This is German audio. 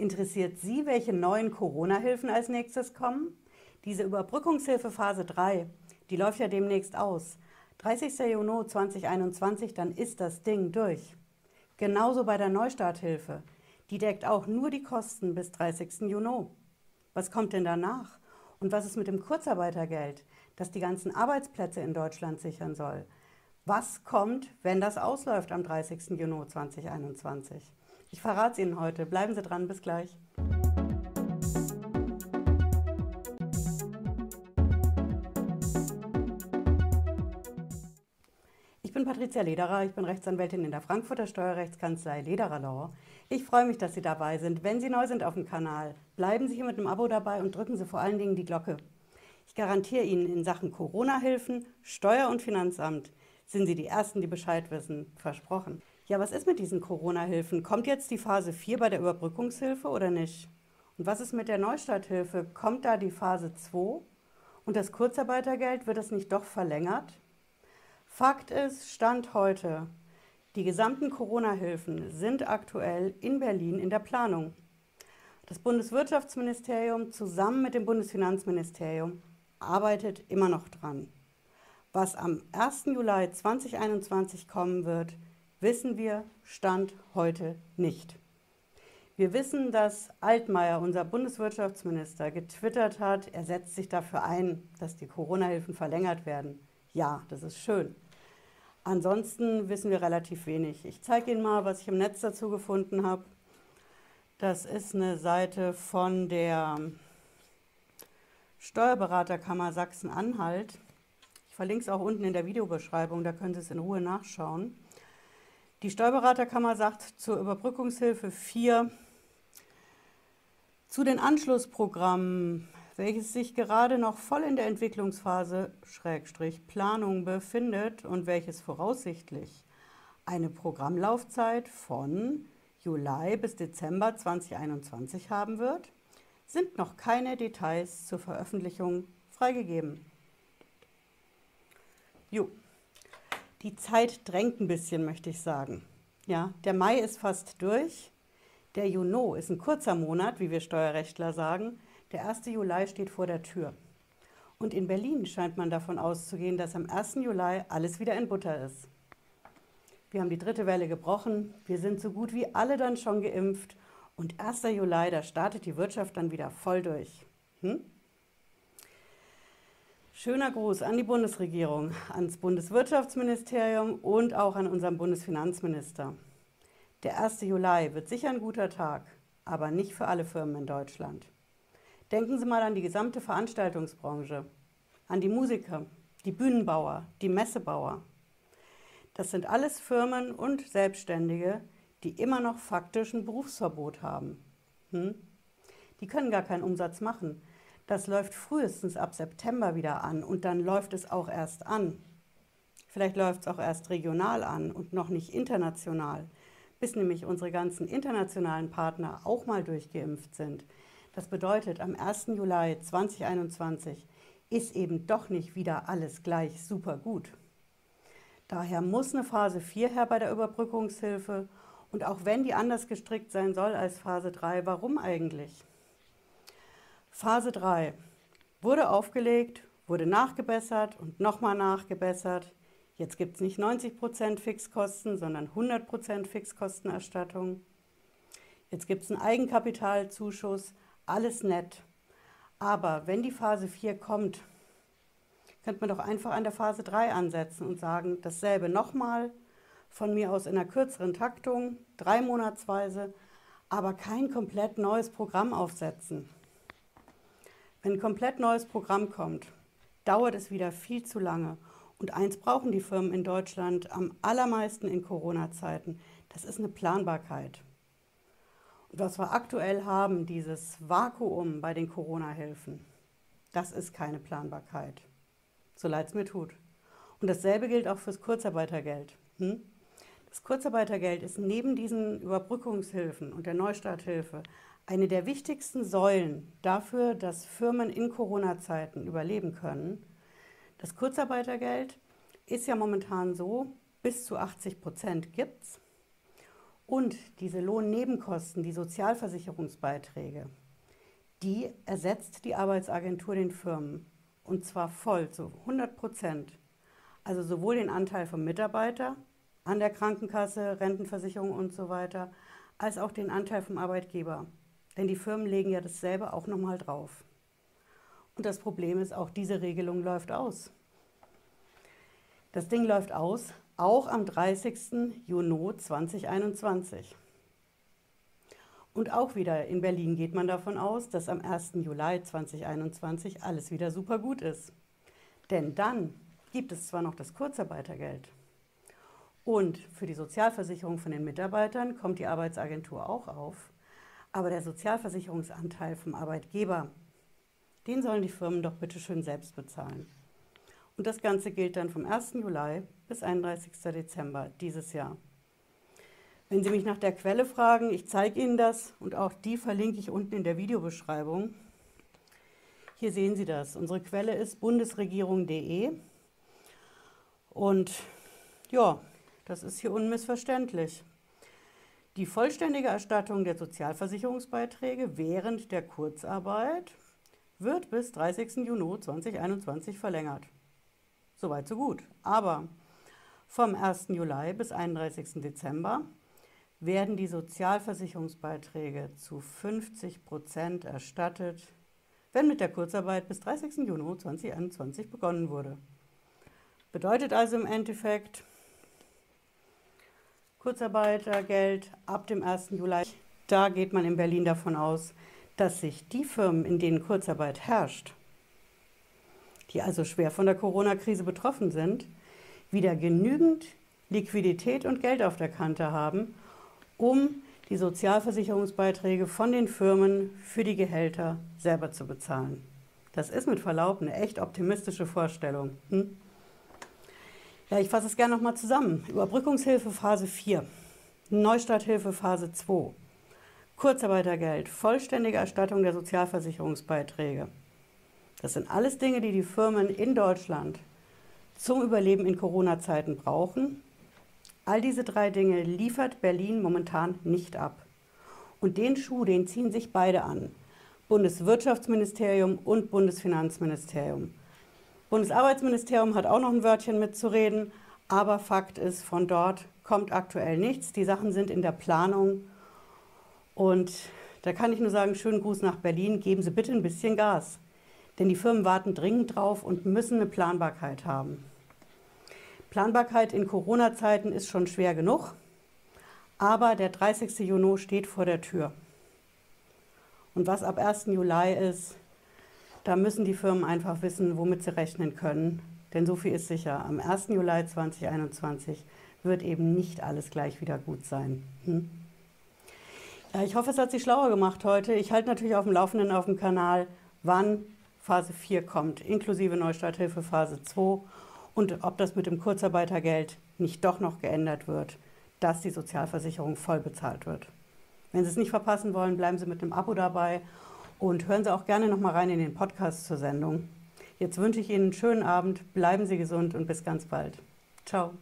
Interessiert Sie, welche neuen Corona-Hilfen als nächstes kommen? Diese Überbrückungshilfe Phase 3, die läuft ja demnächst aus. 30. Juni 2021, dann ist das Ding durch. Genauso bei der Neustarthilfe. Die deckt auch nur die Kosten bis 30. Juni. Was kommt denn danach? Und was ist mit dem Kurzarbeitergeld, das die ganzen Arbeitsplätze in Deutschland sichern soll? Was kommt, wenn das ausläuft am 30. Juni 2021? Ich verrate es Ihnen heute. Bleiben Sie dran, bis gleich. Ich bin Patricia Lederer, ich bin Rechtsanwältin in der Frankfurter Steuerrechtskanzlei Lederer Law. Ich freue mich, dass Sie dabei sind. Wenn Sie neu sind auf dem Kanal, bleiben Sie hier mit einem Abo dabei und drücken Sie vor allen Dingen die Glocke. Ich garantiere Ihnen in Sachen Corona-Hilfen, Steuer- und Finanzamt sind Sie die Ersten, die Bescheid wissen. Versprochen. Ja, was ist mit diesen Corona-Hilfen? Kommt jetzt die Phase 4 bei der Überbrückungshilfe oder nicht? Und was ist mit der Neustarthilfe? Kommt da die Phase 2? Und das Kurzarbeitergeld, wird das nicht doch verlängert? Fakt ist, Stand heute, die gesamten Corona-Hilfen sind aktuell in Berlin in der Planung. Das Bundeswirtschaftsministerium zusammen mit dem Bundesfinanzministerium arbeitet immer noch dran. Was am 1. Juli 2021 kommen wird, wissen wir Stand heute nicht. Wir wissen, dass Altmaier, unser Bundeswirtschaftsminister, getwittert hat, er setzt sich dafür ein, dass die Corona-Hilfen verlängert werden. Ja, das ist schön. Ansonsten wissen wir relativ wenig. Ich zeige Ihnen mal, was ich im Netz dazu gefunden habe. Das ist eine Seite von der Steuerberaterkammer Sachsen-Anhalt. Ich verlinke es auch unten in der Videobeschreibung, da können Sie es in Ruhe nachschauen. Die Steuerberaterkammer sagt zur Überbrückungshilfe 4 zu den Anschlussprogrammen, welches sich gerade noch voll in der Entwicklungsphase Schrägstrich Planung befindet und welches voraussichtlich eine Programmlaufzeit von Juli bis Dezember 2021 haben wird, sind noch keine Details zur Veröffentlichung freigegeben. Jo. Die Zeit drängt ein bisschen, möchte ich sagen. Ja, der Mai ist fast durch. Der Juni ist ein kurzer Monat, wie wir Steuerrechtler sagen. Der 1. Juli steht vor der Tür. Und in Berlin scheint man davon auszugehen, dass am 1. Juli alles wieder in Butter ist. Wir haben die dritte Welle gebrochen. Wir sind so gut wie alle dann schon geimpft. Und 1. Juli, da startet die Wirtschaft dann wieder voll durch. Hm? Schöner Gruß an die Bundesregierung, ans Bundeswirtschaftsministerium und auch an unseren Bundesfinanzminister. Der 1. Juli wird sicher ein guter Tag, aber nicht für alle Firmen in Deutschland. Denken Sie mal an die gesamte Veranstaltungsbranche, an die Musiker, die Bühnenbauer, die Messebauer. Das sind alles Firmen und Selbstständige, die immer noch faktisch ein Berufsverbot haben. Hm? Die können gar keinen Umsatz machen, das läuft frühestens ab September wieder an und dann läuft es auch erst an. Vielleicht läuft es auch erst regional an und noch nicht international, bis nämlich unsere ganzen internationalen Partner auch mal durchgeimpft sind. Das bedeutet, am 1. Juli 2021 ist eben doch nicht wieder alles gleich super gut. Daher muss eine Phase 4 her bei der Überbrückungshilfe und auch wenn die anders gestrickt sein soll als Phase 3, warum eigentlich? Phase 3 wurde aufgelegt, wurde nachgebessert und nochmal nachgebessert. Jetzt gibt es nicht 90% Fixkosten, sondern 100% Fixkostenerstattung. Jetzt gibt es einen Eigenkapitalzuschuss, alles nett. Aber wenn die Phase 4 kommt, könnte man doch einfach an der Phase 3 ansetzen und sagen, dasselbe nochmal, von mir aus in einer kürzeren Taktung, drei Monatsweise, aber kein komplett neues Programm aufsetzen. Wenn ein komplett neues Programm kommt, dauert es wieder viel zu lange. Und eins brauchen die Firmen in Deutschland am allermeisten in Corona-Zeiten. Das ist eine Planbarkeit. Und was wir aktuell haben, dieses Vakuum bei den Corona-Hilfen, das ist keine Planbarkeit. So leid es mir tut. Und dasselbe gilt auch fürs Kurzarbeitergeld. Hm? Das Kurzarbeitergeld ist neben diesen Überbrückungshilfen und der Neustarthilfe eine der wichtigsten Säulen dafür, dass Firmen in Corona-Zeiten überleben können. Das Kurzarbeitergeld ist ja momentan so, bis zu 80 Prozent gibt es. Und diese Lohnnebenkosten, die Sozialversicherungsbeiträge, die ersetzt die Arbeitsagentur den Firmen. Und zwar voll, zu 100 Prozent. Also sowohl den Anteil vom Mitarbeiter an der Krankenkasse, Rentenversicherung und so weiter, als auch den Anteil vom Arbeitgeber. Denn die Firmen legen ja dasselbe auch nochmal drauf. Und das Problem ist, auch diese Regelung läuft aus. Das Ding läuft aus, auch am 30. Juni 2021. Und auch wieder in Berlin geht man davon aus, dass am 1. Juli 2021 alles wieder super gut ist. Denn dann gibt es zwar noch das Kurzarbeitergeld und für die Sozialversicherung von den Mitarbeitern kommt die Arbeitsagentur auch auf, aber der Sozialversicherungsanteil vom Arbeitgeber, den sollen die Firmen doch bitte schön selbst bezahlen. Und das Ganze gilt dann vom 1. Juli bis 31. Dezember dieses Jahr. Wenn Sie mich nach der Quelle fragen, ich zeige Ihnen das und auch die verlinke ich unten in der Videobeschreibung. Hier sehen Sie das. Unsere Quelle ist bundesregierung.de und ja, das ist hier unmissverständlich. Die vollständige Erstattung der Sozialversicherungsbeiträge während der Kurzarbeit wird bis 30. Juni 2021 verlängert. Soweit so gut. Aber vom 1. Juli bis 31. Dezember werden die Sozialversicherungsbeiträge zu 50 Prozent erstattet, wenn mit der Kurzarbeit bis 30. Juni 2021 begonnen wurde. Bedeutet also im Endeffekt Kurzarbeitergeld ab dem 1. Juli. Da geht man in Berlin davon aus, dass sich die Firmen, in denen Kurzarbeit herrscht, die also schwer von der Corona-Krise betroffen sind, wieder genügend Liquidität und Geld auf der Kante haben, um die Sozialversicherungsbeiträge von den Firmen für die Gehälter selber zu bezahlen. Das ist mit Verlaub eine echt optimistische Vorstellung. Hm? Ja, ich fasse es gerne nochmal zusammen. Überbrückungshilfe Phase 4, Neustarthilfe Phase 2, Kurzarbeitergeld, vollständige Erstattung der Sozialversicherungsbeiträge. Das sind alles Dinge, die die Firmen in Deutschland zum Überleben in Corona-Zeiten brauchen All diese drei Dinge liefert Berlin momentan nicht ab. Und den Schuh, den ziehen sich beide an. Bundeswirtschaftsministerium und Bundesfinanzministerium. Bundesarbeitsministerium hat auch noch ein Wörtchen mitzureden, aber Fakt ist, von dort kommt aktuell nichts. Die Sachen sind in der Planung und da kann ich nur sagen, schönen Gruß nach Berlin, geben Sie bitte ein bisschen Gas. Denn die Firmen warten dringend drauf und müssen eine Planbarkeit haben. Planbarkeit in Corona-Zeiten ist schon schwer genug, aber der 30. Juni steht vor der Tür. Und was ab 1. Juli ist, da müssen die Firmen einfach wissen, womit sie rechnen können. Denn so viel ist sicher, am 1. Juli 2021 wird eben nicht alles gleich wieder gut sein. Hm? Ich hoffe, es hat Sie schlauer gemacht heute. Ich halte natürlich auf dem Laufenden auf dem Kanal, wann Phase 4 kommt, inklusive Neustarthilfe Phase 2 und ob das mit dem Kurzarbeitergeld nicht doch noch geändert wird, dass die Sozialversicherung voll bezahlt wird. Wenn Sie es nicht verpassen wollen, bleiben Sie mit einem Abo dabei und hören Sie auch gerne noch mal rein in den Podcast zur Sendung. Jetzt wünsche ich Ihnen einen schönen Abend, bleiben Sie gesund und bis ganz bald. Ciao.